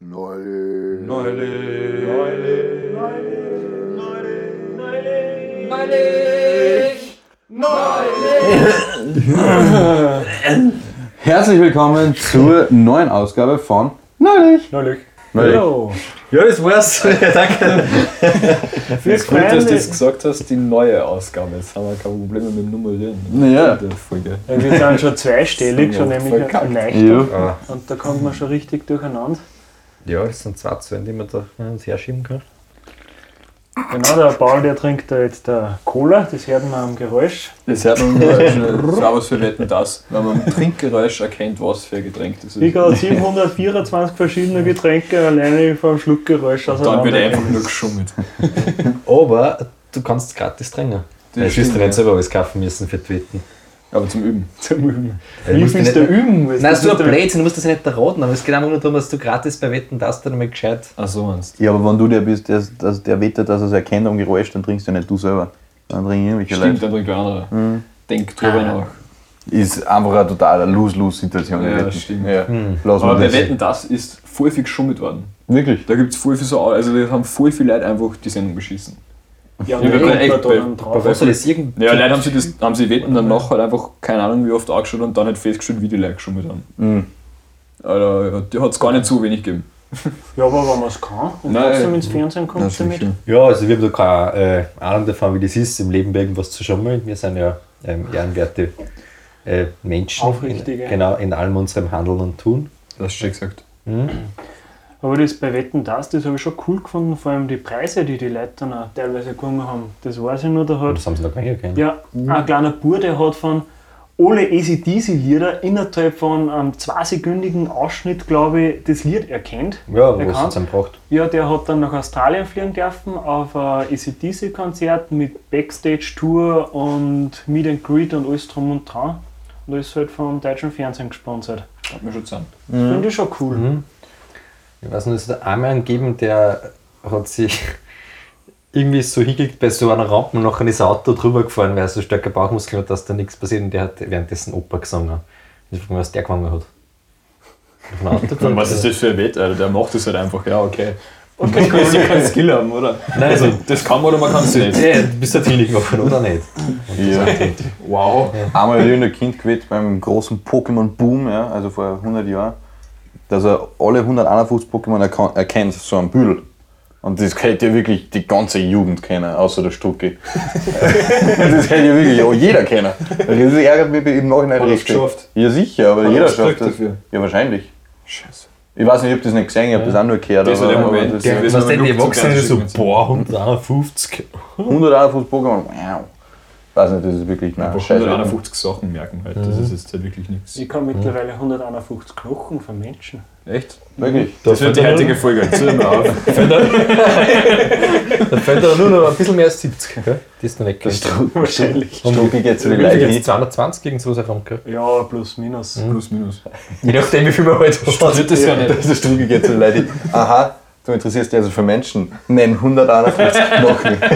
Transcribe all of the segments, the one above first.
Neulich. Neulich. Herzlich willkommen zur neuen Ausgabe von Neulich. Neulich. Neulich. Ja, das war's. Danke. Fürs Gut, dass du das gesagt hast, die neue Ausgabe. Jetzt haben wir keine Probleme mit dem Nummerieren. Naja. In der Folge. Ja, Wir sind schon zweistellig, schon Ja, nämlich ein. Ja. Und da kommt man schon richtig durcheinander. Ja, das sind zwei Zellen, die man da uns herschieben kann. Genau, der Paul, der trinkt da jetzt der Cola, das hört man am Geräusch. Das hört man nur als was für Wetten das, wenn man im Trinkgeräusch erkennt, was für ein Getränk das ist. Ich habe 724 verschiedene Getränke alleine vom Schluckgeräusch Dann wird auseinander. einfach nur geschummelt. Aber du kannst gratis trinken. Das Das wirst du stimmt, nicht selber alles kaufen müssen für die Wetten. Aber zum Üben. Zum Üben. Ja, Wie musst du üben? Nein, das ist so ein Blödsinn, du musst das ja nicht erraten, aber es geht einfach nur darum, dass du gratis bei Wetten das dann mal gescheit. Ach so meinst Ja, aber wenn du der bist, der, dass der wettet, dass er es erkennt am Geräusch, dann trinkst du ja nicht du selber. Dann trinken irgendwelche Stimmt, Leute. dann trinkt andere. Denk drüber nach. Ist einfach eine totale Lose-Lose-Situation. Ja, Wetten. stimmt. Ja. Hm. Aber bei. Wetten das ist voll viel geschummelt worden. Wirklich? Da gibt es voll viel so, also da haben voll viele Leute einfach die Sendung beschissen. Ja, Ja, wir können echt da bei- dann drauf. Das irgend. Ja, Leute haben sie, das, haben sie Wetten danach halt einfach, keine Ahnung wie oft angeschaut und dann halt festgestellt, wie die Leute geschummelt haben. Mhm. Alter, ja, die hat es gar nicht so wenig gegeben. Ja, aber wenn man es kann und Nein, trotzdem ins Fernsehen kommt Das damit. sicher. Ja, also wir haben da keine äh, Ahnung davon, wie das ist, im Leben irgendwas zu schummeln. Wir sind ja ähm, ehrenwerte äh, Menschen. Aufrichtige. In, genau, in allem unserem Handeln und Tun. Das hast du schon gesagt. Aber das bei Wetten das, das habe ich schon cool gefunden, vor allem die Preise, die die Leute dann auch teilweise gewonnen haben. Das weiß ich nur, da hat Das haben sie noch gar nicht erkannt. ja, ein kleiner Bub, der hat von alle ACDC-Lieder innerhalb von einem zweisekündigen Ausschnitt, glaube ich, das Lied erkennt. Ja, was erkannt. es dann braucht. Ja, der hat dann nach Australien fliegen dürfen auf ein ACDC-Konzert mit Backstage-Tour und Meet and Greet und alles drum und dran. Und das ist halt vom deutschen Fernsehen gesponsert. Hat mir schon zusammen. Das finde ich schon cool. Mhm. Ich weiß nicht, es hat einmal einen gegeben, der hat sich irgendwie so hingekriegt bei so einer Rampe und nachher ist ein Auto drüber gefahren, weil er so starke Bauchmuskeln hat, dass da nichts passiert und der hat währenddessen Oper gesungen. Ich frage mich, was der gewonnen hat. Auf ein Auto gefahren? Was ist das für ein Wett, Alter? Der macht das halt einfach, ja, okay. Okay, Du kannst ja keinen Skill haben, oder? Nein, also, Das kann man oder man kann es nicht. ja, du bist halt hingegangen, oder nicht? Und das Ja. Wow. Einmal habe ich ein Kind gewählt beim großen Pokémon-Boom, ja, also vor 100 Jahren, dass er alle 151 Pokémon erkennt, so ein Büdel. Und das hätte ja wirklich die ganze Jugend kennen, außer der Stucki. das hätte ja wirklich auch jeder kennen. Das ärgert mich im Nachhinein Hat richtig. geschafft? Ja, sicher, aber Hat jeder schafft das. dafür? Ja, wahrscheinlich. Scheiße. Ich weiß nicht, ich habe das nicht gesehen, ich habe das auch nur gehört. Das ist aber, aber das der- Was denn die Erwachsenen so, boah, 151. 151 Pokémon, wow. Weiß nicht, das ist wirklich, nein, Einfach scheiße. 151 Sachen merken halt. Das ist jetzt halt wirklich nichts. Ich kann mittlerweile 151 Knochen von Menschen. Echt? Wirklich. Das wird die heutige Folge. Zieh mal auf. Da fällt aber nur noch ein bisschen mehr als 70. Gell? Die ist noch nicht Das gegangen. Wahrscheinlich. Strucki geht zu Wie den jetzt hin. 220 gegen sowas herum, gell? Ja, plus minus. Plus, minus. Je nachdem, wie viel man halt hat. Studiert das ja nicht. Der Strugi geht zu den. Aha, du interessierst dich also für Menschen. Nenn 151 Knochen.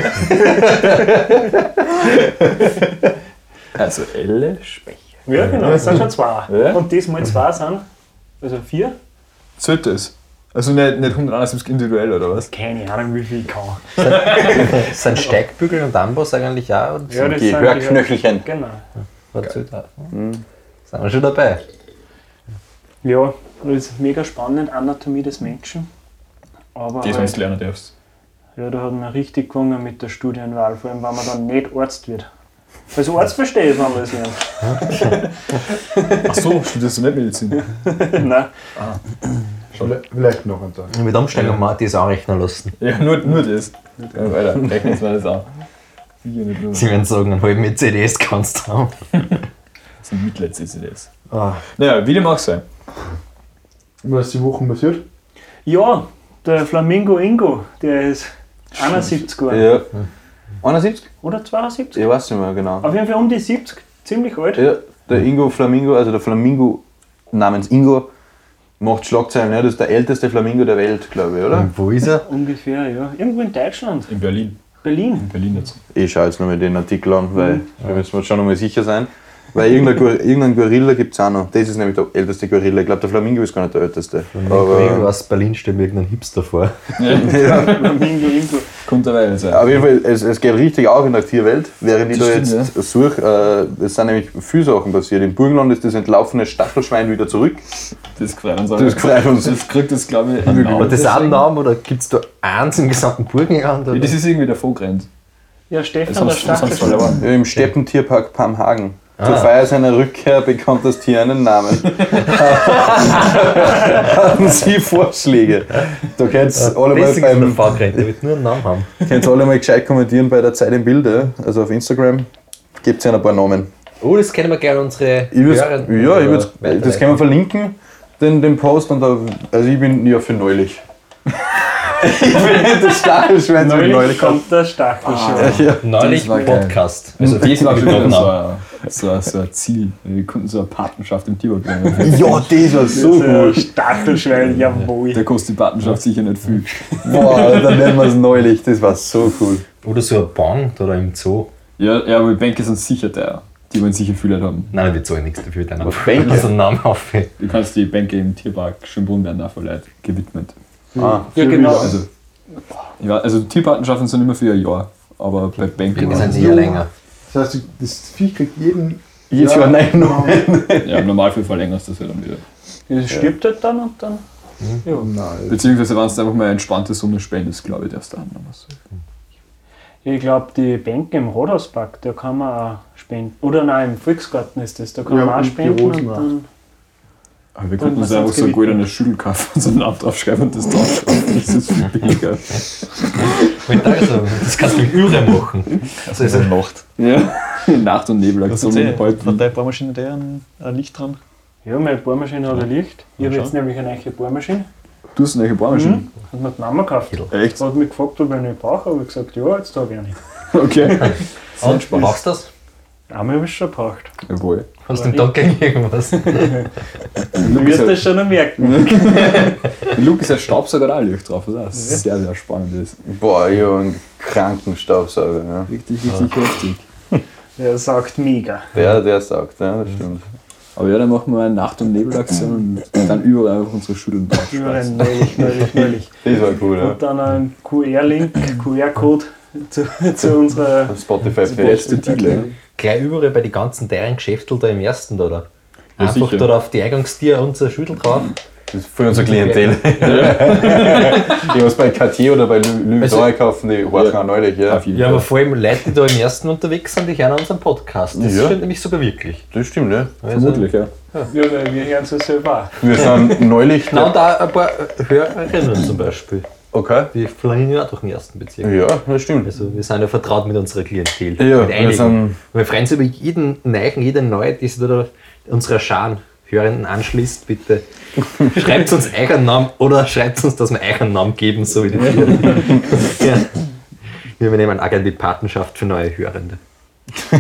Also Elle Specher. Ja, genau, das sind schon zwei. Ja. Und diesmal zwei sind, also vier? Zählt das? Also nicht, nicht 171 individuell oder was? Keine Ahnung, wie viel ich kann. Sind Steigbügel und Amboss eigentlich auch? Und Ja, das Die sind Hörknöchelchen. Genau. was zählt auch? Sind wir schon dabei? Ja, das ist mega spannend, Anatomie des Menschen. Aber Das, wenn halt, du lernen darfst. ja, da hat man richtig gewonnen mit der Studienwahl, vor allem wenn man dann nicht Arzt wird. Als Arzt verstehe ich, wenn man das lernt. Ach so, studierst du nicht Medizin? Nein. Vielleicht noch ein Tag. Mit Umsteigen ja. die es auch rechnen lassen. Ja, nur, nur das. Ja, Alter, rechnen wir das auch. Sie werden sagen, einen halben CDs kannst du haben. Das sind Mitleids-CCDs. Ah. Naja, wie dem auch sei. Was ist die Woche passiert? Ja, der Flamingo Ingo, der ist 71 geworden. Ja. 71? Oder 72? Ich weiß nicht mehr genau. Auf jeden Fall um die 70, ziemlich alt. Ja, der Ingo Flamingo, also der Flamingo namens Ingo, macht Schlagzeilen. Ja, das ist der älteste Flamingo der Welt, glaube ich, oder? Und wo ist er? Ungefähr, ja. Irgendwo in Deutschland. In Berlin. Berlin. In Berlin jetzt. Ich schaue jetzt noch mal den Artikel an, weil wir müssen uns schon noch mal sicher sein. Weil irgendein, Gor- irgendein Gorilla gibt es auch noch. Das ist nämlich der älteste Gorilla. Ich glaube, der Flamingo ist gar nicht der älteste. Aber, aus Berlin stellt mir irgendein Hipster vor. ja, Flamingo, Ingo. Kommt derweil sein. auf jeden Fall, es, es geht richtig auf in der Tierwelt, während ich Das da stimmt, jetzt suche. Äh, es sind nämlich viele Sachen passiert. Im Burgenland ist das entlaufene Stachelschwein wieder zurück. Das gefreut uns Das gefreut uns. Das kriegt das, glaube ich, einen Aber Namen. das ist auch ein deswegen. Name oder gibt es da eins im gesamten Burgenland? Ja, Oder? das ist irgendwie davor gerannt. Ja, Stefan, der Stachelschwein. Ja, Im Steppentierpark Pamhagen. Ah. Zur Feier seiner Rückkehr bekommt das Tier einen Namen. Haben Sie Vorschläge? Da könnt ihr alle, mal beim- Fahrgerannt, der wird nur einen Namen haben. könnt ihr alle mal gescheit kommentieren bei der Zeit im Bilde, also auf Instagram. Gebt es ein paar Namen. Oh, das kennen wir gerne unsere Ich ja, ich würd's, das können wir verlinken, den, den Post. Und da, also ich bin ja für neulich. ich bin nicht das Stachelschwein, so Neulich neulich. kommt der Stachelschwein. Ja. Neulich. Podcast. Also wieder schon so so, ein, Ziel. Wir konnten so eine Patenschaft im Tierpark werden. ja, das war so Der gut. Stachelschwein, jawohl. Da kostet die Patenschaft sicher nicht viel. Boah, dann nennen wir es neulich. Das war so cool. Oder so ein Band oder im Zoo. Ja, ja, aber die Bänke sind sicher teuer. Die wollen sicher viel Leute haben. Nein, wir zahlen nichts dafür. Dann Aber Bänke? Also Namen auf. Du kannst die Bänke im Tierpark Schönbrunn werden auch von Leuten gewidmet. Ah, Ja, genau. Also, ja, also Tierpatenschaften sind immer für ein Jahr. Aber bei Bänken. Wir sind eher länger. Das heißt, das Viech kriegt jeden. Jedes Jahr nein. Ja, im Normalfall verlängerst du das ja dann wieder. Das stirbt halt dann und dann. Ja. Nein. Beziehungsweise, wenn du einfach mal eine entspannte Summe spendest, glaube ich, darfst du dann was. Ich glaube, die Bänke im Rathauspark, da kann man auch spenden. Oder nein, im Volksgarten ist das, da kann Ja, man auch spenden. Und dann, Aber wir könnten uns einfach so eine gewidmet? goldene Schüttel kaufen und so einen Namen draufschreiben und das draufschreiben. Das ist viel billiger. Ich dachte so, das kannst du mit Üre machen. Also ist Nacht. Ja. Nacht- und Nebelaktion. Hat deine Bohrmaschine der ein, ein Licht dran? ja, meine Bohrmaschine hat ein Licht. Ich habe jetzt nämlich eine neue Bohrmaschine. Du hast eine Bohrmaschine. Mhm. Hat mir die Mama gekauft. Echt? Hat mich gefragt, ob ich eine brauche, habe ich gesagt, ja, jetzt habe ich eine. Okay. Und brauchst du das? Einmal habe ich es schon gebraucht. Jawohl. Du dem Tag gegen irgendwas? Du wirst ist, das schon noch merken. Luke ist ein Staubsauger auch Licht drauf, was auch sehr, sehr spannend ist. Boah, ich habe einen kranken Staubsauger. Ja. Richtig, richtig heftig. Der sagt mega. Der, der sagt, ja, das stimmt. Aber ja, dann machen wir eine Nacht- und Nebelaktion und dann überall einfach unsere Schütteln Überall draufschmeißen. neulich, neulich, neulich. Das war cool, ja. Und dann ein QR-Link, QR-Code zu, zu unserer. Spotify Spotify. Gleich überall bei den ganzen teuren Geschäften da im ersten oder? Ja, Einfach sicher. da auf die Eingangstier unser Schüttel drauf. Das ist für unser Klientel. ich was bei Cartier oder bei Louis Also- kaufen, die horchen auch neulich, ja. Auf jeden Ja, Fall. aber vor allem Leute, die da im ersten unterwegs sind, die hören unseren Podcast. Das Ja. stimmt nämlich sogar wirklich. Das stimmt, ja. Also, Vermutlich, ja. Ja, wir hören es selber auch. Wir sind neulich. Na, und auch ein paar Hörerinnen zum Beispiel. Okay. Die fliegen ja auch durch den ersten Bezirk. Ja, das stimmt. Also wir sind ja vertraut mit unserer Klientel. Ja, mit wir einigen. sind- wir freuen uns über jeden Neuen, jeden Neuen, die sich da unserer Scharen Hörenden anschließt, bitte. Schreibt uns euren Namen oder schreibt uns, dass wir euch einen Namen geben, so wie die ja. Wir übernehmen auch gerne die Patenschaft für neue Hörende.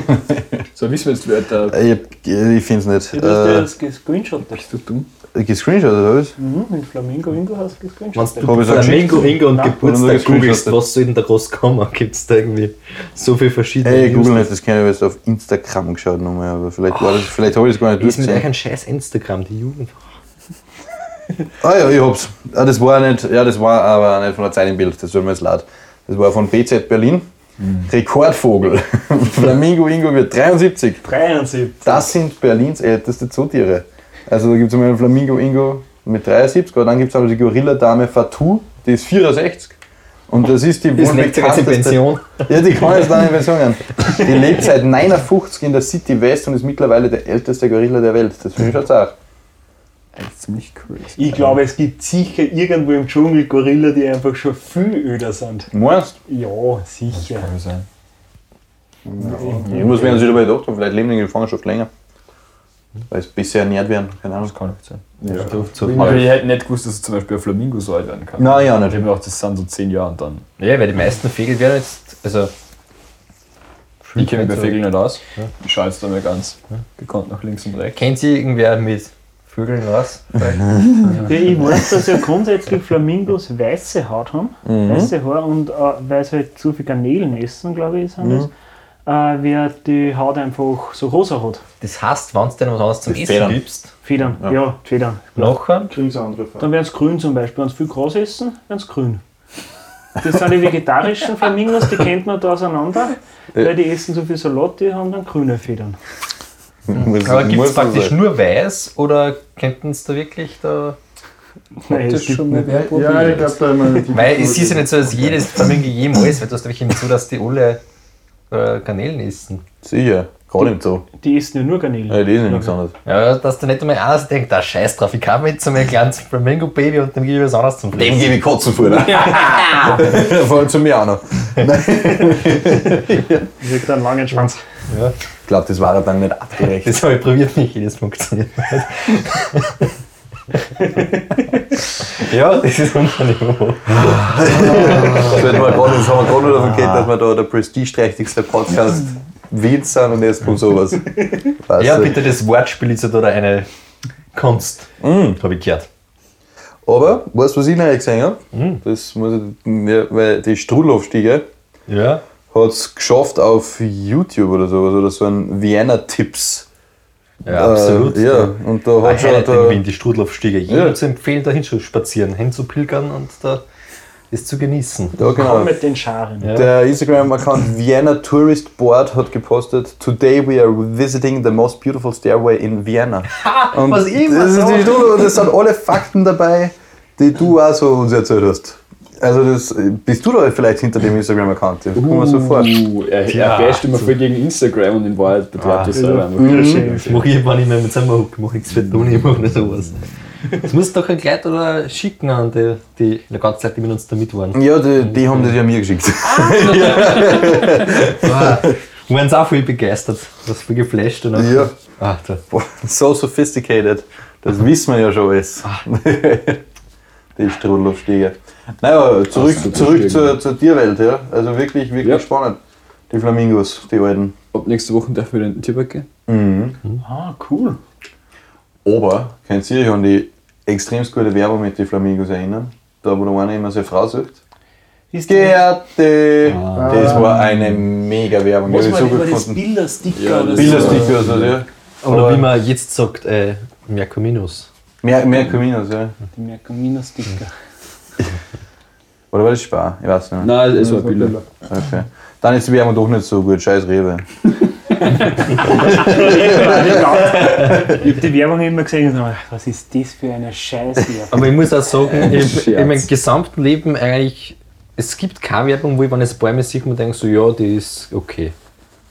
So, wissen wir jetzt, wer der. Ich, ich finde es nicht. Du hast Äh, das gescreenshottet. Bist du dumm? gescreenshot oder was? Mhm, mit Flamingo Ingo hast du Wenn gescreenshottet. du ich so Flamingo? Ingo und Geburtstag googelst, gescreenshottet? was soll denn da groß kommen? Gibt es da irgendwie so viele verschiedene Ey? Google nicht, das kann ich jetzt auf Instagram geschaut nochmal, aber vielleicht, war das, vielleicht habe ich es gar nicht Wie ist mit euch durchgesehen. ein scheiß Instagram, die Jugend? Ah ja, ich hab's. Ah, das war nicht, ja, das war aber nicht von der Zeit im Bild, das tut mir jetzt leid. Das war von BZ Berlin. Rekordvogel. Flamingo Ingo wird 73. 73. Das sind Berlins älteste Zootiere. Also da gibt es einmal einen Flamingo Ingo mit 73, aber dann gibt es aber die Gorilla-Dame Fatou, die ist 64. Und das ist die wohl bekannteste- Pension. Ja, die kann jetzt dann in Pension gehen. Die lebt seit 59 in der City West und ist mittlerweile der älteste Gorilla der Welt. Das finde ich schon auch. Eigentlich ziemlich crazy. Ich glaube, es gibt sicher irgendwo im Dschungel Gorilla, die einfach schon viel öder sind. Meinst Ja, sicher. Kann sein. du? Irgendwas werden sie dabei gedacht haben, vielleicht leben die in Gefangenschaft länger. Weil sie besser ernährt werden, keine Ahnung. Das kann nicht sein. Ja. So, Aber ich hätte nicht gewusst, dass zum Beispiel ein Flamingo so alt werden kann. Nein, ja, Ich nicht. habe mir gedacht, das sind so 10 Jahre und dann. Ja, weil die meisten Vögel werden jetzt, also Ich kenne mich bei Vögeln nicht aus. Ich schaue jetzt da mal ganz gekonnt nach links und rechts. kennt sie irgendwer mit Vögeln aus? Ja, ich weiß, dass ja grundsätzlich Flamingos weiße Haut haben, weiße Haare und äh, weil sie halt zu viel Garnelen essen, glaube ich, sind das. äh, wird die Haut einfach so rosa hat. Das heißt, wenn du noch was anderes zum Die Essen Federn. gibst, Federn, ja, Federn. nachher, Kriegen sie andere Farbe. Dann werden sie grün zum Beispiel. Wenn sie viel Gras essen, werden sie grün. Das sind die vegetarischen Flamingos, die kennt man da auseinander, weil die essen so viel Salat, die haben dann grüne Federn. Muss- aber gibt es praktisch sagen. nur weiß oder könnten es da wirklich da. Nein, es gibt schon wer Ja, ich probiert? glaube, da immer die Weil es ist ja nicht so, dass jedes Flamingo jemals, weil du hast nämlich so, dass die alle äh, Garnelen essen. Sicher, gerade im Zoo. Die essen ja nur Garnelen. Ja, die ist ja nichts anderes. Ja, dass da nicht einmal einer sich denkt, da scheiß drauf, ich kann mit so einem kleinen Flamingo-Baby und dem gebe ich was anderes zum Dem Fressen. gebe ich Katzenfutter. Vor allem zu mir auch noch. Kriegt einen langen Schwanz. Ich glaube, das war dann nicht artgerecht. Das habe ich probiert, nicht jedes funktioniert nicht. ja, das ist unser Niveau. Das wird mal gerade, das haben wir gerade davon geredet, dass wir da der prestigeträchtigste Podcast Wiens sind und jetzt kommt sowas. Weißt Ja, bitte, das Wortspiel ist ja da eine Kunst, Mm. habe ich gehört. Aber, weißt du, was ich noch gesehen habe? Das muss ich, weil die Strudelhofstiege Ja. hat es geschafft auf YouTube oder sowas, oder so ein Vienna-Tipps. Ja, absolut. Äh, ja, und da hat schon in der, Wien, die Strudelhofstiege. Jedem Ja. zu empfehlen, da hinzuspazieren, hinzupilgern und da ist zu genießen. ja, Komm genau. mit den Scharen. Ja. Der Instagram-Account Vienna Tourist Board hat gepostet, Today we are visiting the most beautiful stairway in Vienna. Und was ich immer das, und das sind alle Fakten dabei, die du auch so uns erzählt hast. Also das, bist du da vielleicht hinter dem Instagram-Account? Das kommt mir so vor. Uh, er, er basht immer voll gegen Instagram und in Wahrheit betreibt Ah, er selber einfach. Das mache ich immer nicht mehr mit Sommerhook, ich mache nichts für Toni, ich mache nicht sowas. Das muss doch ein Kleid oder schicken an die, die, die ganze Zeit, die mit uns da mit waren. Ja, die, die haben das ja mir geschickt. Wir waren auch voll begeistert, was voll geflasht. Und Ja. Ach. Boah, so sophisticated. Das wissen wir ja schon alles. Die Strudelhofstiege. Naja, zurück, super zurück Stiege. zur, zur Tierwelt. Ja. Also wirklich, wirklich Ja. spannend. Die Flamingos, die alten. Ab nächste Woche darf wieder in den Tierpark gehen. Ah, cool. Aber, könnt ihr euch an die extrem gute Werbung mit den Flamingos erinnern? Da, wo der eine immer seine Frau sucht. Ist die- Gerte! Das war eine mega Werbung. Was ich war so das, gut das. Bildersticker Ja, oder das- so? Bildersticker, also, ja. Oder Aber wie man jetzt sagt, äh, Mercominus. Mehr, mehr Caminos, ja. Die Mercamino-Sticker. Oder war das Spar? Ich weiß nicht. Nein, es war Bilder. Okay. Dann ist die Werbung doch nicht so gut. Scheiß Rewe. Ich habe die Werbung immer gesehen und dachte, was ist das für eine Scheißwerbung? Aber ich muss auch sagen, ich, in meinem gesamten Leben eigentlich, es gibt keine Werbung, wo ich, wenn ich Bäume sehe, mir denke, so, ja, die ist okay.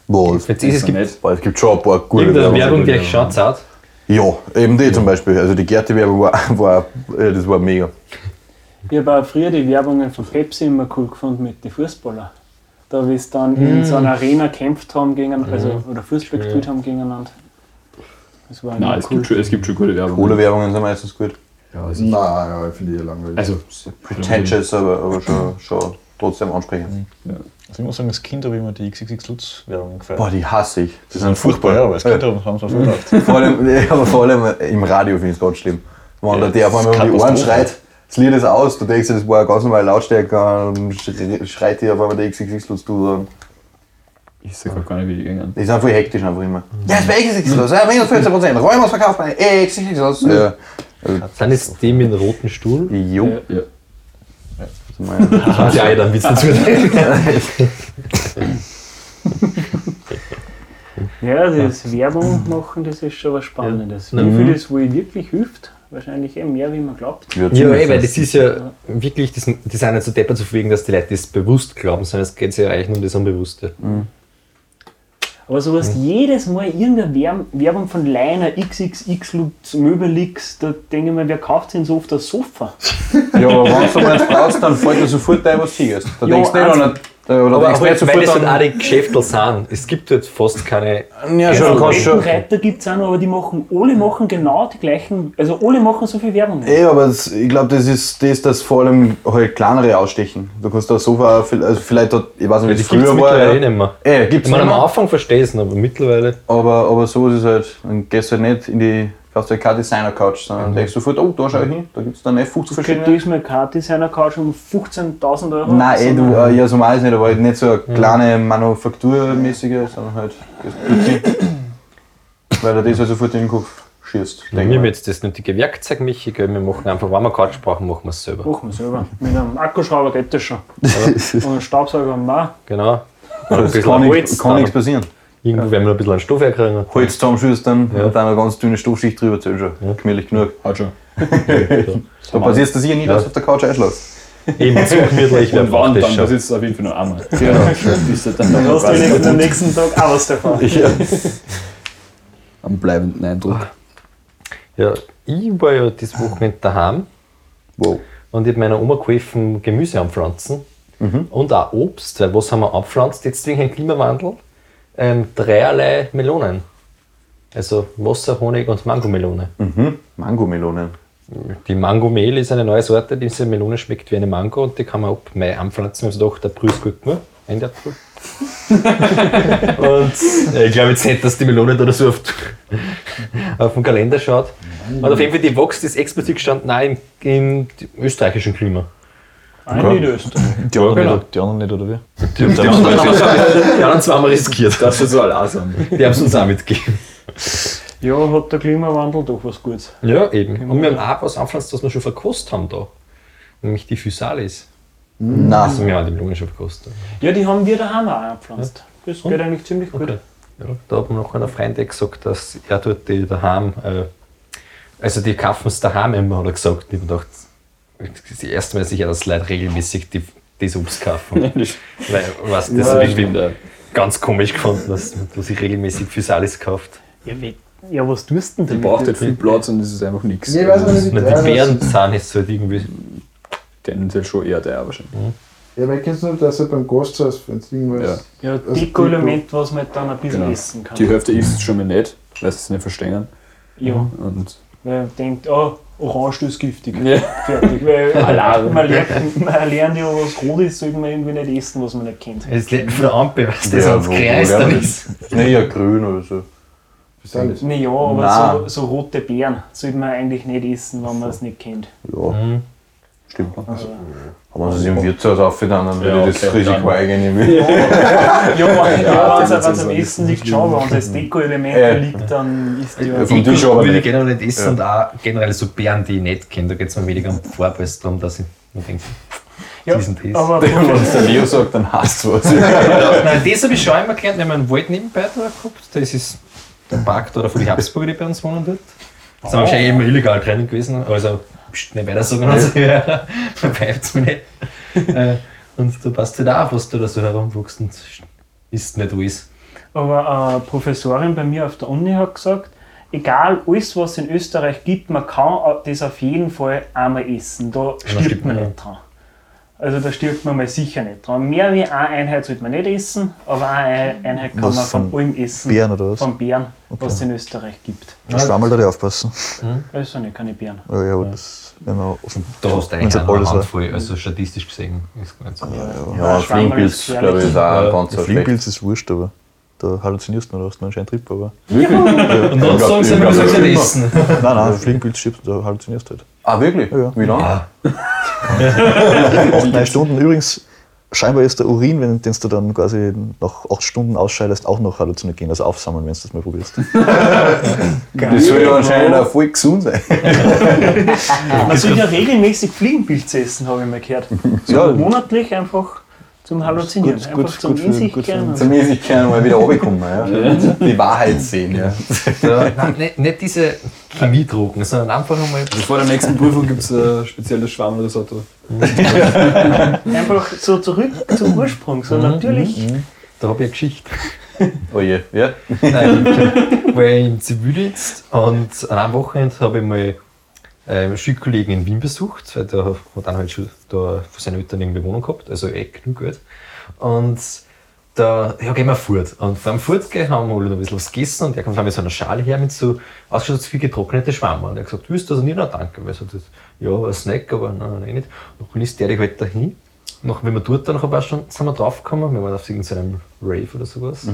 Was? Jetzt ist, es gibt nicht. Boah, es gibt schon ein paar gute irgendeine Werbung. Werbung, die euch schon. Ja, eben die zum Beispiel. Also die Gerte-Werbung war, war, äh, das war mega. Ich habe auch früher die Werbungen von Pepsi immer cool gefunden mit den Fußballern. Da wie sie dann in so einer Arena gekämpft haben gegen, also oder Fußball gespielt haben gegeneinander. Das war immer Nein, es cool. gibt, schon, es gibt schon gute Werbung. Coole Werbungen sind meistens gut. Ja, also, nein, ja, ich finde die langweilig. Also, Pretentious, aber, aber schon, schon trotzdem ansprechend. Also ich muss sagen, als Kind habe ich mir die XXX Lutz Werbung gefallen. Boah, die hasse ich. die sind furchtbar, ja, aber als Kind haben sie mir voll gedacht. Vor allem, ja, aber vor allem im Radio finde ich es ganz schlimm. Wenn Ja, der, auf einmal um die Ohren schreit, das Lied ist aus, du denkst, dir, das war eine ganz normale Lautstärke und schreit- dir auf einmal der XXX-Lutz du an. ich sag auch gar nicht, wie die gehen. Die sind voll hektisch einfach immer. Ja, es war XXX-Lutz, ja, minus 15%, Räumen verkauft bei XXX-Lutz. Ja. Sind es die mit dem roten Stuhl? Jo. Ja. Haben sie auch dann Witz dazu. Ja, das Werbung machen, das ist schon was Spannendes. Ja. Wie viel das wohl wirklich hilft, wahrscheinlich eh mehr, wie man glaubt. Ja, ziemlich ey, weil fest. das ist ja wirklich, das, die sind nicht so deppert zu verwegen, dass die Leute das bewusst glauben, sondern es geht ja eigentlich nur um das Unbewusste. Aber sowas jedes Mal irgendeine Werb- Werbung von Leiner, XXX Lutz, Möbelix, da denke ich mir, wer kauft denn so oft das Sofa? Ja, aber wenn du mal brauchst, dann fällt dir sofort ein, was siehst. Da Ja, denkst du nicht an oder Aber halt, nicht weil das halt auch die Geschäfte sind. Es gibt halt fast keine. Ja, schon, Also kannst schon. Reiter gibt es auch noch, aber die machen, alle machen genau die gleichen, also alle machen so viel Werbung. Ey, aber das, ich glaube, das ist das, das vor allem halt kleinere ausstechen. Du kannst da Sofa, also vielleicht dort, ich weiß nicht, wie Das es früher war. mittlerweile eh Ja. nicht mehr. Ey, gibt's Ich meine, am. Anfang es noch, aber mittlerweile. Aber, aber so ist es halt. Dann gehst du halt nicht in die kaufst du ja keine Designer-Couch, sondern denkst sofort, oh, da schau ich hin, da gibt es dann nicht 50 Okay, verschiedene. diesmal keine Designer-Couch um 15.000 Euro. Nein, eh, du, äh, ja, so mal ist nicht, aber halt nicht so eine kleine Manufakturmäßige, sondern halt Boutique. Weil er das halt sofort in den Kopf schießt. Wir haben jetzt das nötige Werkzeug, Michi, gell? wir machen einfach, wenn wir Couch brauchen, machen wir es selber. Machen wir selber. Mit einem Akkuschrauber geht das schon. Und einem Staubsauger haben wir auch. Genau. Das Ein bisschen kann, nichts passieren. Irgendwo werden wir noch ein bisschen ein Stoffwerk kriegen. Holz zusammenschustern Ja. und dann eine ganz dünne Stoffschicht drüber zählt schon. Gemütlich genug. Hat schon. Da passiert es dir nie, dass du auf der Couch einschläfst. Eben, zugemütlich, wer Und wann das dann, da schon. sitzt auf jeden Fall noch einmal. Genau. Dann Dann hast du was wenigstens am nächsten Tag auch was davon. am bleibenden Eindruck. Ja, ich war ja das Wochenende daheim Wow. und ich habe meiner Oma geholfen, Gemüse anpflanzen und auch Obst, weil was haben wir anpflanzt jetzt wegen dem Klimawandel? Ähm, dreierlei Melonen. Also Wasser, Honig und Mangomelone. Mhm. Mangomelonen. Die Mangomehl ist eine neue Sorte, diese Melone schmeckt wie eine Mango und die kann man ab Mai anpflanzen. Also doch, der ist gut gemacht. Ende April. und äh, ich glaube jetzt nicht, dass die Melone da so oft auf dem Kalender schaut. Und auf jeden Fall, die wächst, ist explizit gestanden, nein, im, im österreichischen Klima. Ein Niederösterreich. Die anderen, genau. nicht, die anderen nicht, oder wie? Die, die, anderen, die anderen zweimal riskiert. Das ist so langsam. Die haben es uns auch mitgegeben. Ja, hat der Klimawandel doch was Gutes. Ja, eben. Und wir haben auch was anpflanzt, was wir schon verkostet haben da. Nämlich die Physalis. Nein. Also wir haben die Melone schon verkostet. Ja, die haben wir daheim auch eingepflanzt. Das geht eigentlich ziemlich gut. Okay. Ja, da hat mir noch einer Freund eh gesagt, dass er dort die daheim, äh, also die kaufen es daheim immer, hat er gesagt. Und ich hab mir gedacht, das ist das erste Mal sicher, dass Leute regelmäßig die, das Obst kaufen. Weil, was, das Ja, habe ich irgendwie ganz komisch gefunden, dass man sich regelmäßig Physalis kauft. Ja, ja was tust du denn Die damit? braucht halt viel Platz und das ist einfach nichts. Ich weiß nicht, Na, die. Bärenzahn ist halt irgendwie. Tendenziell schon eher der wahrscheinlich. Ja, weil kennst du dass er beim Gasthaus, wenn es irgendwas. Ja, Also Deko-Element, was man dann ein bisschen Genau. essen kann. Die Hälfte isst es schon mal nicht, weil sie es nicht verstehen. Ja, Und weil man denkt, oh, Orange ist giftig. ja. Fertig. Weil Alarm. man, lernt, man lernt ja, was rot ist, sollte man irgendwie nicht essen, was man nicht kennt. Es lebt von der Ampel, was das Ja, als wo- wo Kreis lernen dann wir ist. Nee, ja, grün oder so. Was ist das? Nee, ja, aber so, so rote Beeren sollte man eigentlich nicht essen, wenn man es nicht kennt. Ja, Mhm. Stimmt. Also, Aber wenn sie sich im Wirtshaus aufgetan, dann würde Ja, ich das okay, Risiko eingehen. Ja, ja, ja, Ja, wenn es am. Essen liegt, schon, wenn es als Deko-Element Ja. liegt, dann ist die ja. Vom Ich Tisch aber würde ich generell nicht essen und auch generell so Beeren, die ich nicht kenne. Da geht es mir weniger um die als darum, dass ich mir denke, Ja, diesen Test. aber Wenn es der Leo sagt, dann hasst du was. Nein, das habe ich schon einmal gelernt. Wir haben einen Wald nebenbei da gehabt. Das ist der Park da von den Habsburger, die bei uns wohnen dort. Das sind wahrscheinlich immer illegal drinnen gewesen. Also, pst, nicht weiter sagen, also, ja, verpfeift mir nicht. Äh, Und du passt halt auch, was du da so herumwuchst und isst nicht alles. Aber eine Professorin bei mir auf der Uni hat gesagt, egal alles, was es in Österreich gibt, man kann das auf jeden Fall einmal essen. Da stirbt man, nicht dran. Also da stirbt man mal sicher nicht dran. Mehr wie eine Einheit sollte man nicht essen, aber eine Einheit kann Was, man von allem essen. Beeren oder was? Von Beeren, was es in Österreich gibt. Ja, Schwammerl da aufpassen. Das sind ja keine Beeren. Ja, ja, aber das werden wir offen. Da hast du eigentlich nicht eine. Handvoll, also statistisch gesehen. Ist nicht so. Ja, Schwammerl Fliegenpilz, ist glaube ich, ist auch Ja, ein ganz so. Fliegenpilz ist wurscht, aber da halluzinierst du noch, da hast du einen schönen Trip, aber. Und dann sagen sie, ich wir glaub, sollen das nicht essen. Nein, nein, Fliegenpilz stirbst du, da halluzinierst du halt. Ah, wirklich? Ja. Wie lange? Acht, neun Stunden. Übrigens, scheinbar ist der Urin, wenn den du dann quasi nach acht Stunden ausscheidest, auch noch halluzinogen, also aufsammeln, wenn du das mal probierst. Das soll ja anscheinend auch voll gesund sein. Man soll ja regelmäßig Fliegenpilze essen, habe ich mal gehört. So Ja. monatlich einfach zum Halluzinieren. Gut, einfach gut, zum gut in sich. Zum kann mal wieder runterkommen. Ja. Die Wahrheit sehen. Ja. nein, nicht, nicht diese Chemiedrogen, sondern einfach einmal. Also vor der nächsten Prüfung gibt es ein spezielles Schwammrisotto. Einfach so zurück zum Ursprung, so natürlich. Da habe ich eine Geschichte. Oh je. Ja. Nein, war ich im Zivildienst und an einem Wochenende habe ich mal ähm, Schulkollegen in Wien besucht, weil der hat dann halt schon da von seinen Eltern irgendwie Wohnung gehabt, also eh genug Geld. Und da ja, gehen wir fort. Und beim Fortgehen haben wir alle noch ein bisschen was gegessen und er kommt mit so einer Schale her mit so ausgeschaut wie getrocknete Schwammerl. Und er hat gesagt, willst du das nicht? Na, danke. Weil ich gesagt, ja, ein Snack, aber nein, nein, nicht. Und dann ist der die halt dahin. Nach, wenn wir dort dann nach ein paar Stunden sind wir draufgekommen, wir waren auf irgendeinem Rave oder sowas.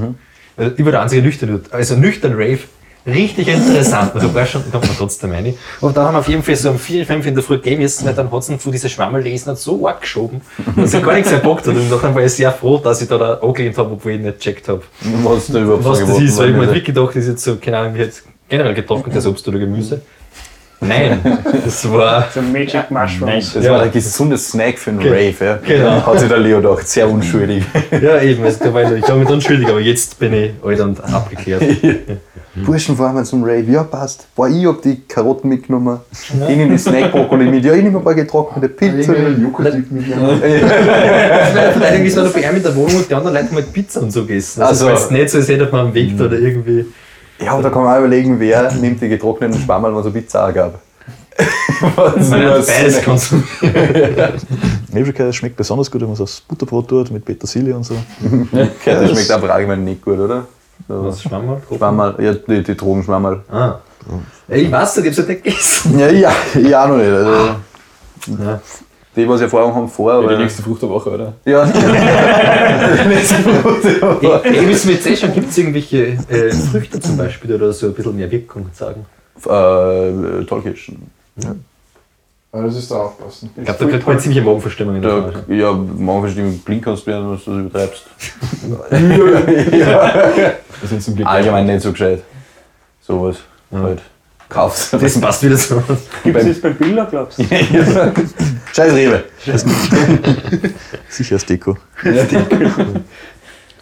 Also, ich war der einzige nüchtern. Also nüchtern Rave, richtig interessant. Ein paar Stunden kommt man trotzdem rein. Aber dann haben wir auf jeden Fall so um 4, 5 in der Früh müssen, weil dann hat es von dieser Schwammerlesen so arg geschoben, dass ich gar nichts erbockt hat. Und nachher war ich sehr froh, dass ich da, da angelehnt habe, obwohl ich nicht gecheckt habe, Was da überhaupt was das ist. Weil ich mir wirklich gedacht, das ist jetzt so, keine Ahnung, wie jetzt generell getrocknetes Obst oder Gemüse. Nein, das war. So Magic Mushrooms. Das Ja. war der gesunde Snack für einen Ge- Rave, ja. genau. Hat sich der Leo gedacht, sehr unschuldig. Ja, eben, also, da war ich, ich habe mich dann schuldig, aber jetzt bin ich alt und abgeklärt. Burschen fahren wir zum Rave, ja passt. Boah, ich hab die Karotten mitgenommen. Ich nehme die Snack-Brokkoli mit, ja, ich nehme ein paar getrocknete Irgendwie mit. einen Joghurt war vielleicht irgendwie so noch bei einem in der Wohnung und die anderen Leute haben halt Pizza und so gegessen. Also, Ach so. es ist nicht so, als hätte man am Weg da oder irgendwie. Ja, aber da kann man auch überlegen, wer nimmt die getrockneten Schwammerl, was es Pizza auch gab. Man hat beides konsumiert. Es schmeckt besonders gut, wenn man es aufs Butterbrot tut, mit Petersilie und so. Okay, das schmeckt einfach allgemein nicht gut, oder? Was, Schwammerl? Schwammerl, ja, die, die Drogenschwammerl. Ah. Ich weiß ich hab's halt nicht gegessen. Ja, ja, ja, noch nicht. Also, Ja. die, was Erfahrung haben vorher, Ja, die nächste Frucht der Woche, oder? Ja, die nächste Frucht. Ich, ich wissen jetzt eh schon, gibt es irgendwelche äh, Früchte zum Beispiel, die oder so ein bisschen mehr Wirkung sagen? Äh, Tollkirschen. Aber das ist da aufpassen. Ich glaube, da kriegt man ziemliche Magenverstimmung in der Da, Phase. ja, stimmt, blind kannst du werden, was du übertreibst. Das sind zum Glück Allgemein nicht so gescheit. Sowas. Halt. Kauf's. Das passt wieder so. Gibt es das bei Billa, glaubst du? Scheiß Rewe. Sicher als Deko.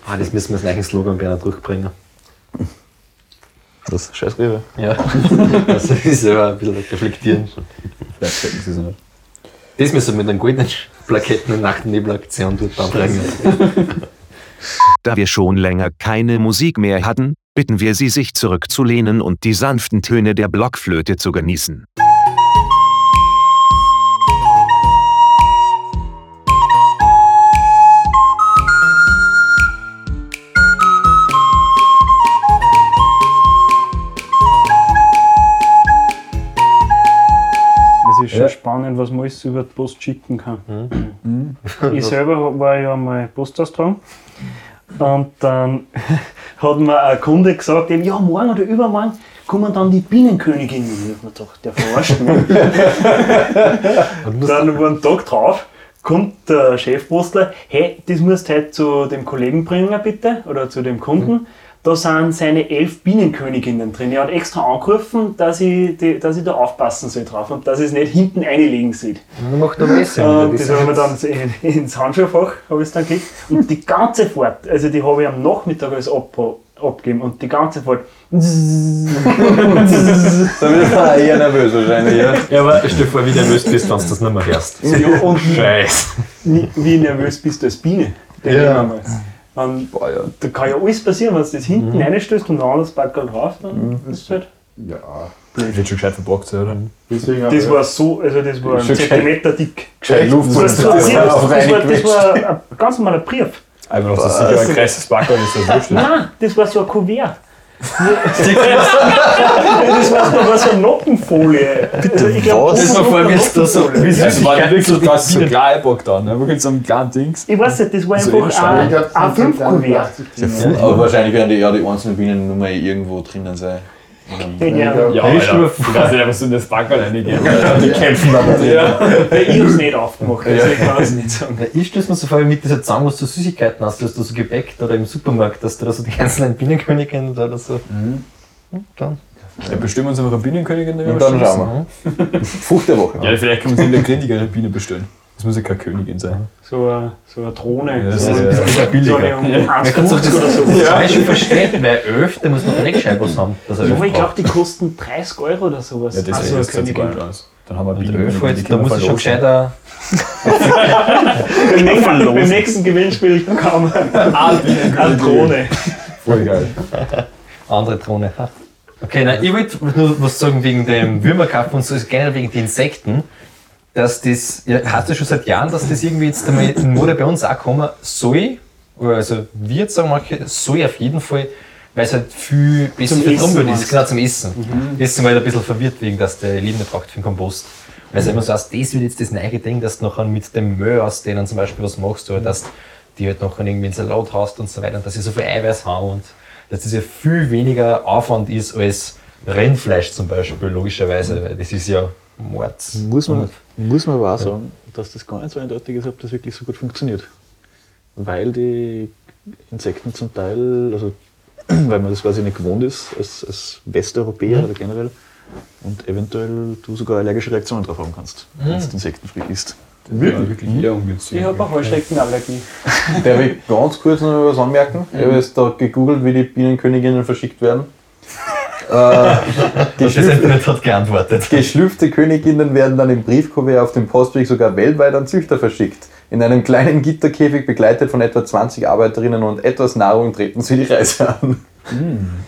Ah, das müssen wir als neuen Slogan gerne durchbringen. Das scheiß Rewe. Ja. Also das ist ja ein bisschen reflektieren. Vielleicht checken sie es nicht. Das müssen wir mit den goldenen Plaketten in Nacht-Nebel-Aktion dort anbringen. Da wir schon länger keine Musik mehr hatten, bitten wir Sie, sich zurückzulehnen und die sanften Töne der Blockflöte zu genießen. Ist schon Ja. spannend, was man alles über die Post schicken kann. Ich selber war ja mal Postaustragung und dann hat mir ein Kunde gesagt, eben, ja, morgen oder übermorgen kommen dann die Bienenköniginnen. Ich hab mir gedacht, der verarscht mich. dann war ein Tag drauf, kommt der Chefpostler, hey, das musst du heute zu dem Kollegen bringen, bitte, oder zu dem Kunden. Da sind seine elf Bienenköniginnen drin. Er hat extra angerufen, dass ich, die, dass ich da aufpassen soll drauf und dass ich es nicht hinten einlegen sieht. Macht aber besser. Und das habe ich dann in, ins Handschuhfach habe ich es dann gelegt. Und die ganze Fahrt, also die habe ich am Nachmittag als Ab abgegeben und die ganze Fahrt. Da wird man auch eher nervös wahrscheinlich, ja. Ja, aber stell dir vor, wie nervös bist, wenn du das nicht mehr hörst. Ja, und Scheiße. wie, wie nervös bist du als Biene? Ja. ich Und Boah, ja. da kann ja alles passieren, wenn du das hinten reinstößt und dann anderes Backel drauf, dann ist es halt. Ja, Wird schon gescheit verpackt sein, oder? deswegen auch. Das war so, also das war ein Zentimeter dick. Gescheit Luft. Das war, so, Das das, war das, war, das, ein ganz normaler Brief. Einfach noch so sicher ein krasses Backerl ist das wurscht. Nein, das war so ein Kuvert. Das war, war so eine Noppenfolie. Also ich glaub, was? das Das war vor allem jetzt da so. Wie Also war wirklich so so, das so eingepackt da, ne? Wirklich so ein kleinen Dings. Ich weiß nicht, das war einfach Edelstahl. ein A5-Kuvert. Aber wahrscheinlich werden die, ja, die einzelnen Bienen nur mal irgendwo drinnen sein. Ja, Ja, Ja, Alter. ist einfach so in das Backerl reingehen. Die kämpfen dann. Ja. ich habe es nicht aufgemacht, ich kann es nicht sagen. Ich stelle mir so vor, wie mit dieser Zange, was du Süßigkeiten hast, dass du so gebäckt oder im Supermarkt, dass du da so die einzelnen Bienenkönigin oder so. Hm, Dann. Ja, bestimmen uns einfach eine Bienenkönigin. Und dann schauen wir. Frucht der Woche. Ja, vielleicht kann man sich eine grindigere Biene bestellen. Das muss ja keine Königin sein. So eine, so eine Drohne. Ja, das so ist eine, ja so eine um Man kann so 1,50 oder so. das ja. schon verstehen, weil Öf, der muss noch eine Scheibe haben, dass er Ja, aber ich glaube, die kosten 30 Euro oder sowas. Ja, das so, wäre jetzt ganz Königin. Dann haben wir. Öf, die halt, da muss ich schon gescheiter. Beim nächsten, Gewinnspiel kam eine Drohne. Voll geil. Andere Drohne. Okay, nein, ich wollte nur was sagen wegen dem Würmerkampf und so, ist generell wegen den Insekten. Dass das, ja, hast du schon seit Jahren, dass das irgendwie jetzt einmal in Mode bei uns auch kommen soll, oder also wir jetzt sagen manche, soll auf jeden Fall, weil es halt viel besser Zum für die Essen Umwelt ist, genau zum Essen. Jetzt sind wir halt ein bisschen verwirrt wegen, dass der Lieb nicht braucht für den Kompost. Weil es immer so heißt, das wird jetzt das neue Ding, dass du nachher mit dem Müll aus denen zum Beispiel was machst, oder dass die halt nachher irgendwie einen Salat hast und so weiter, und dass sie so viel Eiweiß haben und dass das ja viel weniger Aufwand ist als Rennfleisch zum Beispiel, logischerweise, weil das ist ja Mords. Muss man, muss man aber auch sagen, dass das gar nicht so eindeutig ist, ob das wirklich so gut funktioniert. Weil die Insekten zum Teil, also weil man das quasi nicht gewohnt ist als, als Westeuropäer oder generell und eventuell du sogar allergische Reaktionen drauf haben kannst, wenn du Insekten frei isst. Wirklich? wirklich eher ungünstig. Ich habe eine Heuschreckenallergie. Darf ich ganz kurz noch was anmerken? Ich habe jetzt da gegoogelt, wie die Bienenköniginnen verschickt werden. Äh, geschlüpfte, Internet hat geantwortet. geschlüpfte Königinnen werden dann im Briefkuvert auf dem Postweg sogar weltweit an Züchter verschickt. In einem kleinen Gitterkäfig begleitet von etwa 20 Arbeiterinnen und etwas Nahrung treten sie die Reise an.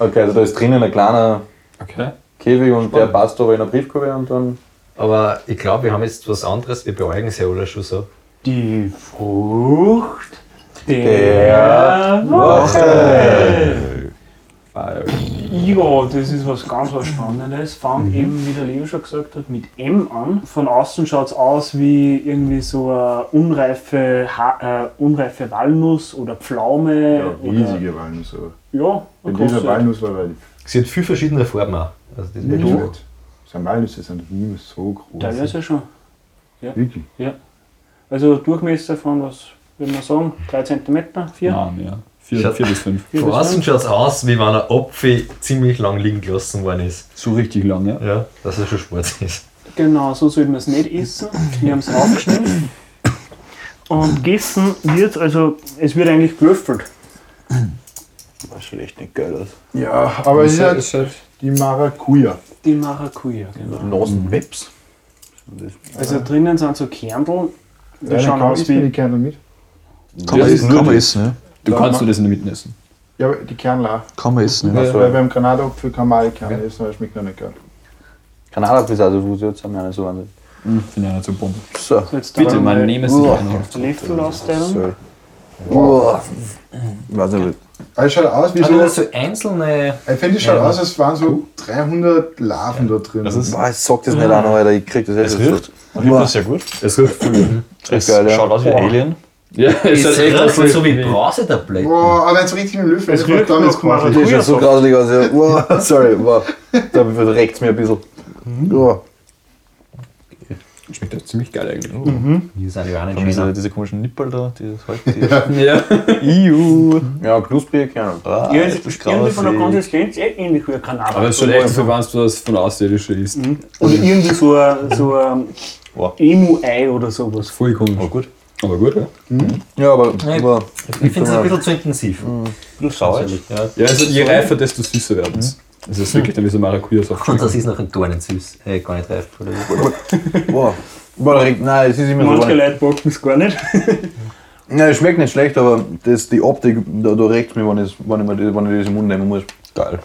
Okay, also da ist drinnen ein kleiner Okay. Käfig und der passt aber in ein Briefkuvert und dann. Aber ich glaube, wir haben jetzt was anderes, wir beäugen es ja alle schon so. Die Frucht Der der Woche. Ah, Ja, das ist was ganz was Spannendes. Fängt eben, wie der Leo schon gesagt hat, mit M an. Von außen schaut es aus wie irgendwie so eine unreife, ha äh, unreife Walnuss oder Pflaume. Ja, oder, riesige Walnuss. aber Ja, Denn eine dieser große. Walnuss war relativ Sie hat viel verschiedene Formen auch. Also das schon- gut. Sind Walnüsse sind nie so groß. Teilweise schon. Wirklich? Also Durchmesser von, was würde man sagen, 3 cm, 4? Nein, mehr. Vier, Schaut- vier bis fünf. Von außen schaut es aus, wie wenn ein Apfel ziemlich lang liegen gelassen worden ist. So richtig lang, ja. Ja, dass er schon Sport ist. Genau, so sollte man es nicht essen. Wir haben es raufgeschnitten. Und gegessen wird, also es wird eigentlich gewürfelt. Das schaut echt nicht geil aus. Ja, aber es ist halt ist halt die Maracuja. Die Maracuja, genau. Nasenwebs. Also drinnen sind so Kernel, die Ja, schauen kann aus ich mir die wie. Kerne mit. Kann man ist essen, kann man essen, ja. Du Ja, kannst du das in der Mitte essen. Ja, aber die Kerne auch. Kann man essen, ja. Ja. Weil beim Granatapfel kann man alle Kerne essen, weil es schmeckt noch nicht geil. Kanalapfel ist also Fusion, jetzt haben wir eine so an. Finde ich nicht so bunt. So. Jetzt Bitte, man mal nehme sich Uah. einen. Löffel austeilen. Sorry. Uah. Weiß nicht, Aber es schaut aus wie Also so. das so einzelne. Ich finde, es schaut Ja. aus, als waren so 300 Larven da drin. Das ist- Boah, ich sag das nicht noch, Alter. Ich krieg das jetzt Es riecht. Ich das sehr gut. Es riecht viel. Es geil, ja. schaut aus wie Alien. Ja, Es schaut echt riecht so wie Brausetabletten. Boah, aber jetzt richtig mit dem Löffel. Es das riecht dann jetzt gemacht. Maracuja. Das schaut so grauselig aus. Ja. Wow, sorry, wow. Da verreckt mir ein bisschen. Wow. Schmeckt echt ziemlich geil eigentlich. Hier sind ja auch nicht diese, diese komischen Nippel da, dieses halt, die Ja. Iu. Ja, knusprige Kerne. Ah, Ja, das es ist ist irgendwie von der. Konsistenz eh ähnlich wie ein Kanal. Aber es ist schon echt so, wenn du das von Außerirdischen isst. Oder irgendwie so ein, so ein. Emu-Ei oder sowas. Voll komisch. Oh, gut. Aber gut, ja. Ja, aber. Nein. aber Ich finde es ein bisschen zu intensiv. Sauer. Ja. Ja, also je reifer, desto süßer werden es. Es ist wirklich dann wie so Maracuja-Saft. Und das ist noch ein Dornen süß. Äh, gar nicht reif. Oder wie? wow. Boah, regt- Nein, es ist immer so. Manche Leute packen es gar nicht. Nein, es schmeckt nicht schlecht, aber das, die Optik, da, da regt mich, wenn ich, wenn, ich mir das, wenn ich das im Mund nehmen muss. Geil.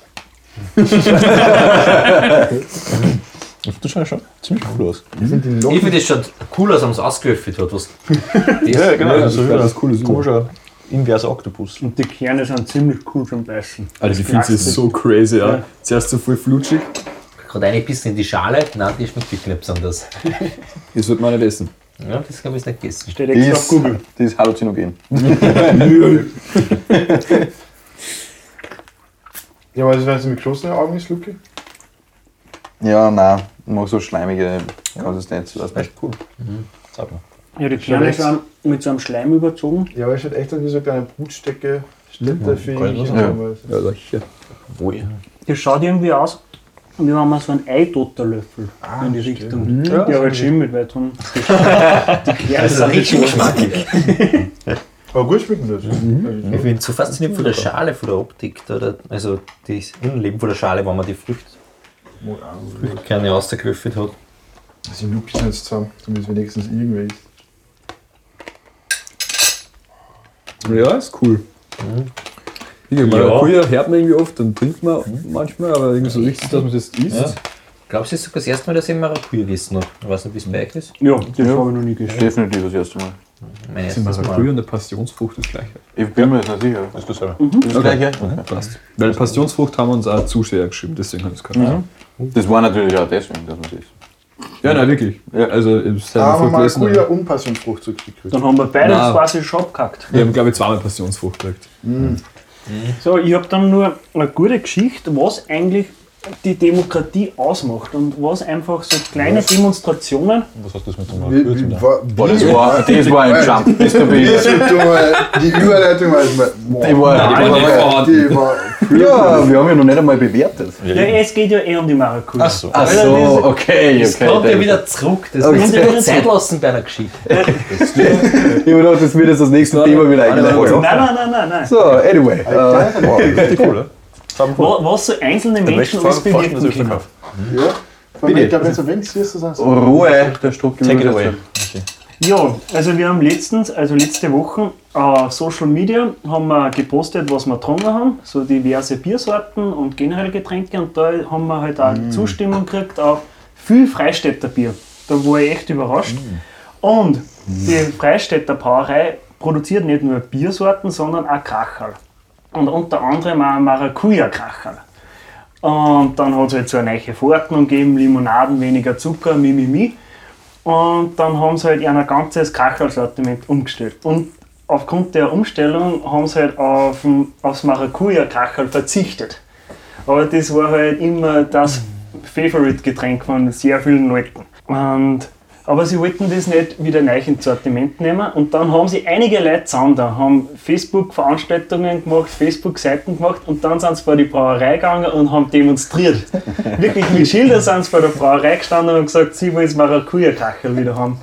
Das schaut schon ziemlich cool aus. Das sind die Ich Locken. finde, das schaut cool aus, wenn man es ausgelöffelt hat. Was Ja, genau. Das so ist wie was Cooles. ein komischer inverser Oktopus. Und die Kerne sind ziemlich cool zum Beißen. Also ich finde es so crazy, ja. Ja. Zuerst so voll flutschig, gerade ein bisschen in die Schale. Nein, die schmeckt wirklich nicht besonders. das wird man nicht essen. Ja, das habe ich nicht gegessen. Steht Die extra auf ist, Google. die ist halluzinogen. Ja, aber das war jetzt mit geschlossenen Augen ist, Luki? Ja, nein, mag so schleimige Konsistenz. Das Echt cool. Mal. Ja, die Kerne sind mit so einem Schleim überzogen. Ja, aber es schaut echt aus wie so eine kleine Brutstecke. Ich und Ja. Ja, sicher. Wohl. Das schaut irgendwie aus, wie wenn man so einen Eidotterlöffel in die Richtung. Ja, Ja, halt schimmelt, weil dann die, Kerne Also sind richtig geschmackig. Aber gut schmecken das. Ich bin so fasziniert von der Schale, von der Optik. Da, da, also das Innenleben von der Schale, wenn man die Früchte gerne rausgelöffelt hat. Also Luki sind jetzt zusammen, damit es wenigstens irgendwer ist. Ja, ist cool. Gesagt, Ja. Maracuja hört man irgendwie oft, dann trinkt man manchmal, aber irgendwie so richtig, dass man das isst. Ja. Glaubst du, es ist sogar das erste Mal, dass ich Maracuja gegessen habe? Ich weiß nicht, wie es bei euch ist. Ja, das habe ich noch nie gegessen. Definitiv das erste Mal. Mein Sind erstes Maracuja und eine Passionsfrucht das gleiche. Ich bin mir jetzt nicht sicher. Ist das selber? Das gleiche? Passt. Weil Passionsfrucht haben wir uns auch zu schwer geschrieben, deswegen hat es keinen. Das war natürlich auch deswegen, dass man das isst. Ja, nein, wirklich. Ja. Also, ich habe Aber voll mal gelesen. Maracuja und Passionsfrucht zurückgekriegt. Dann haben wir beide Nein. quasi schon abgehackt. Wir haben, glaube ich, zweimal Passionsfrucht gekriegt. So, ich habe dann nur eine gute Geschichte, was eigentlich die Demokratie ausmacht und was einfach so kleine Demonstrationen. Was hast du das mit dem wieder? war, das war, das war ein Jump. Das Die Überleitung war jetzt mal. Wow. Die war, Nein, die die war, war- Die war ja, wir haben ja noch nicht einmal bewertet. Ja, es geht ja eh um die Maracuja. Ach so. Ach so, okay, Das okay. kommt ja wieder zurück. Das Okay. muss ja Zeit lassen bei einer Geschichte. Ich habe gedacht, das wird jetzt das nächste Thema wieder eingeleitet. Nein, nein, nein, nein, nein. So, anyway. Äh, Wow, richtig cool, oder? Wa- Was so einzelne Menschen alles bewirken können. Ja. Das. Ruhe, der Struck Take it away. Ja, also wir haben letztens, also letzte Woche, auf Social Media haben wir gepostet, was wir getrunken haben, so diverse Biersorten und generell Getränke und da haben wir halt auch Zustimmung gekriegt auf viel Freistädter Bier. Da war ich echt überrascht. Und die Freistädter Brauerei produziert nicht nur Biersorten, sondern auch Kracherl. Und unter anderem auch Maracuja-Kracherl. Und dann hat es halt so eine neue Verordnung gegeben, Limonaden, weniger Zucker, Mimimi. Und dann haben sie halt ein ganzes Kracherl-Sortiment umgestellt. Und aufgrund der Umstellung haben sie halt auf, aufs Maracuja-Kracherl verzichtet. Aber das war halt immer das Favorite-Getränk von sehr vielen Leuten. Und, aber sie wollten das nicht wieder neu ins Sortiment nehmen. Und dann haben sie einige Leute zusammen da, haben Facebook-Veranstaltungen gemacht, Facebook-Seiten gemacht und dann sind sie vor die Brauerei gegangen und haben demonstriert. Wirklich mit Schildern sind sie vor der Brauerei gestanden und haben gesagt, sie wollen das Maracuja-Kracherl wieder haben.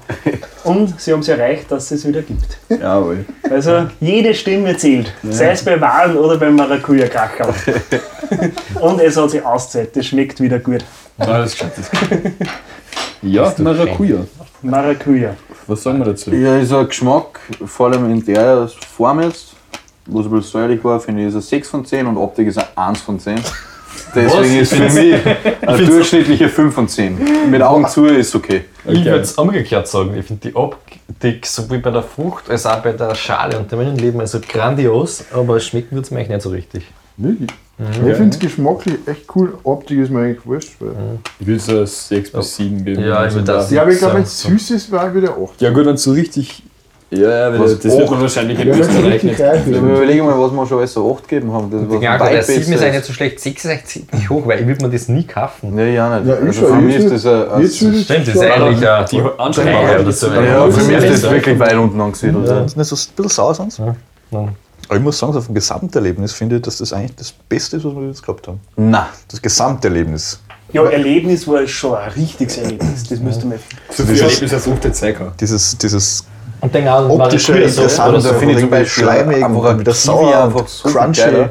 Und sie haben es erreicht, dass es es wieder gibt. Jawohl. Also jede Stimme zählt, sei es bei Wahlen oder beim Maracuja-Kracherl. und es hat sich ausgezahlt, das schmeckt wieder gut. Alles gescheit. Ja, Maracuja. Maracuja. Was sagen wir dazu? Ja, ist ein Geschmack, vor allem in der Form jetzt, wo es ein bisschen säuerlich war, finde ich, ist ein 6 von 10 und Optik ist ein 1 von 10. Deswegen ist für mich eine durchschnittliche 5 von 10. Mit Augen zu ist okay. Ich würde es umgekehrt sagen. Ich finde die Optik sowohl bei der Frucht als auch bei der Schale und dem Innenleben also grandios, aber schmecken wird es mir eigentlich nicht so richtig. Wirklich? Ich finde es geschmacklich echt cool. Optik ist mir eigentlich wurscht. Weil Ich will so 6 bis 7 geben. Ja, ich würd das- ja, aber ich glaube, wenn es süß ist, war ich wieder 8. Ja gut, wenn es so richtig... Ja, Was? das wird man wahrscheinlich in Ja, Österreich nicht. reich Ich ist. überlege mal, was wir schon alles so 8 gegeben haben. Das war Ja, weit der 7 ist eigentlich nicht so schlecht, 6 ist eigentlich ziemlich hoch, weil ich würde mir das nie kaufen. Nee, ja nicht. Ja, also für ich mich ist das ein, Stimmt, das ist eigentlich ein Die Anstrengung ja, für mich ist das Ja. wirklich weit unten angesiedelt. Ja, Ja. das ist nicht so ein bisschen sauer sonst. Ja. Aber ich muss sagen, so vom Gesamterlebnis finde ich, dass das eigentlich das Beste ist, was wir jetzt gehabt haben. Na, Das Gesamterlebnis. Ja, Erlebnis war schon ein richtiges Erlebnis. Das müsste man. So viel Erlebnis als Sucht der Zeiger. Dieses, dieses Und dann auch optische, interessante, so. da finde ich zum Beispiel schleimig einfach und ein wieder Kiwi sauer einfach und super crunchy. geil.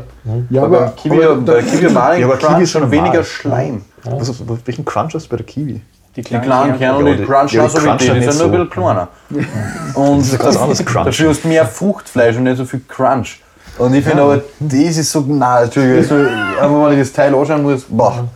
Ja, Aber aber, Kiwi, aber bei Kiwi wir Ja, aber Kiwi ist schon weniger. Schleim. Also, welchen Crunch hast du bei der Kiwi? Die Die kleinen Kerne und Ja, die die- Crunch ja, die so wie die, die sind nur ein so. bisschen kleiner. Und ist ein ganz anderes Crunch. Dafür hast du mehr Fruchtfleisch und nicht so viel Crunch. Und ich finde aber, das ist so, nein, Entschuldigung, also, einfach wenn ich das Teil anschauen muss, boah.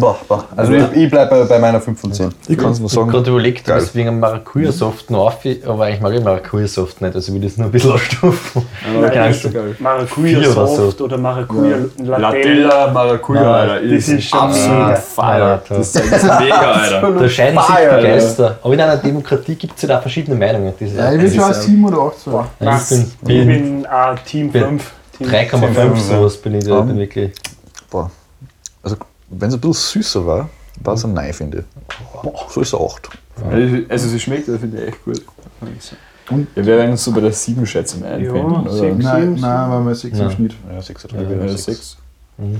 Boah, boah. Also ich, ich bleibe bei, meiner 5 von 10. Ich kann es nur Ich habe sagen. gerade überlegt, Geil. dass wegen Maracuja-Soft noch auf, aber eigentlich mag ich Maracuja-Soft nicht, also will ich das nur ein bisschen ausstufen. Nein, Keine das Ahnung. geil. Maracuja Vier oder so. Soft oder Maracuja Latella. Latella, Maracuja, Ja, Alter. das ist schon absolut fire. Ja, Das ist mega, Alter. Da scheiden sich die Geister. Aber in einer Demokratie gibt es ja da verschiedene Meinungen. Ja, ich ja, würde schon ja- 7 oder 8 sagen. Ja, ich bin, Ich bin bin auch Team bin 5. Team 3,5 sowas bin ich da, bin wirklich. Boah. Also, wenn es ein bisschen süßer war, war es ein Nein, finde ich. So ist es 8. Also sie schmeckt, das finde ich echt gut. Und? Ja, wir werden uns so bei der 7 Schätzung einpendeln, Ja, oder? Nein, nein, weil wir 6 im. Schnitt. Ja, 6 oder Ja, ja, 6.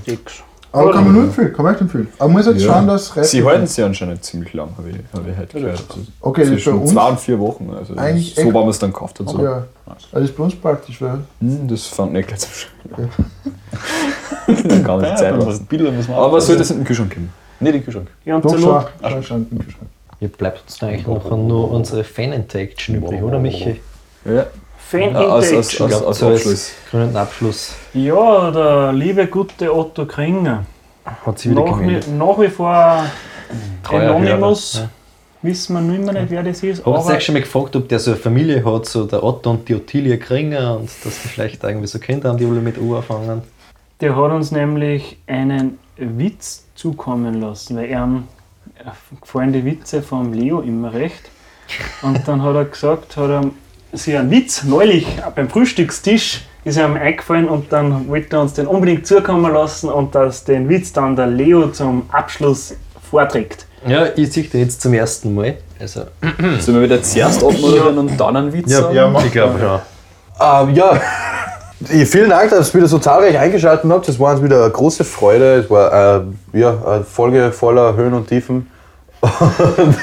Sechs. Aber kann man nur empfehlen, kann man echt empfehlen. Aber man muss jetzt Ja. schauen, dass es Sie halten sie anscheinend ziemlich lang, habe ich, hab ich halt gehört. Also Okay, das ist uns. zwei und vier Wochen. Also Eigentlich so war man es dann gekauft und so. Ja, also das ist bei uns praktisch, weil Hm, das fand ich gleich zum Schluss. Gar nicht Zeit lassen. Bilder müssen wir Aber was soll das in den Kühlschrank geben? Nicht in den Kühlschrank. Ja, und doch zur Not, schau, schau, im Kühlschrank. Hier bleibt uns eigentlich noch nur unsere Fan-Intact übrig, oder Michi? Ja, Fan ja aus, aus, Intake. aus, glaub, aus so als- Abschluss. Grünen Abschluss Ja, der liebe gute Otto Kringer. hat sie wieder Nach, gemeldet. nach wie vor Treuer Anonymous. Wissen wir nicht mehr nicht, wer das ist. Habt ihr euch schon mal gefragt, ob der so eine Familie hat, so der Otto und die Ottilie Kringer und dass die vielleicht irgendwie so Kinder haben, die alle mit U anfangen? Der hat uns nämlich einen Witz zukommen lassen, weil ihm äh, gefallen die Witze vom Leo immer recht. Und dann hat er gesagt, hat er sich einen Witz neulich beim Frühstückstisch ist ihm eingefallen und dann wollte er uns den unbedingt zukommen lassen und dass den Witz dann der Leo zum Abschluss vorträgt. Ja, ich sehe den jetzt zum ersten Mal. Also, Sollen wir wieder zuerst abmoderieren und dann einen Witz sagen? Ja, mach ich glaube schon. Ähm, ja, vielen Dank, dass ihr wieder so zahlreich eingeschaltet habt. Es war uns wieder eine große Freude. Es war äh, ja, eine Folge voller Höhen und Tiefen. Und,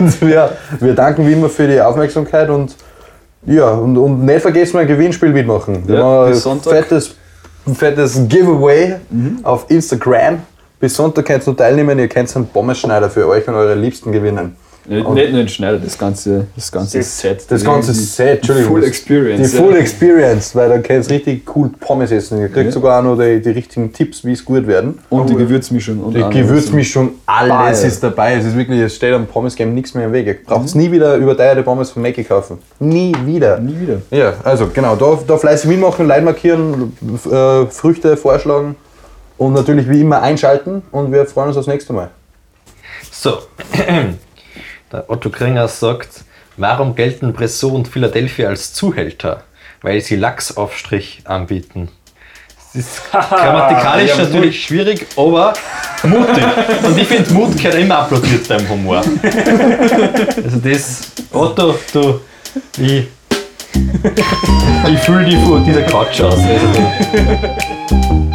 und wir, wir danken wie immer für die Aufmerksamkeit und ja, und, und nicht vergessen, ein Gewinnspiel mitmachen. Wir Ja, haben bis ein Sonntag. fettes, fettes Giveaway auf Instagram. Bis Sonntag könnt ihr noch teilnehmen. Ihr könnt einen Pommesschneider für euch und eure Liebsten gewinnen. Nicht, nicht nur den Schneider, das ganze, das ganze Set. Das ganze die, Set, Entschuldigung. Full Experience. Die ja. Full Experience, weil dann könnt ihr richtig cool Pommes essen. Ihr kriegt Ja. sogar auch noch die, die richtigen Tipps, wie es gut werden. Und die Gewürzmischung. Und Die. Gewürzmischung, alles Ball. ist dabei. Es ist wirklich, es steht am Pommes Game nichts mehr im Weg. Ihr braucht Mhm. nie wieder überteuerte Pommes von Mackie kaufen. Nie wieder. Nie wieder. Ja, also genau, da, da fleißig mitmachen, Leid markieren, äh, Früchte vorschlagen und natürlich wie immer einschalten und wir freuen uns aufs nächste Mal. So, der Otto Kringer sagt, warum gelten Bresso und Philadelphia als Zuhälter? Weil sie Lachsaufstrich anbieten. Das ist grammatikalisch natürlich schwierig, aber mutig. Und ich finde, Mut gehört immer applaudiert beim Humor. Also das, Otto, du, ich, ich fühle dich von dieser Couch aus. Also,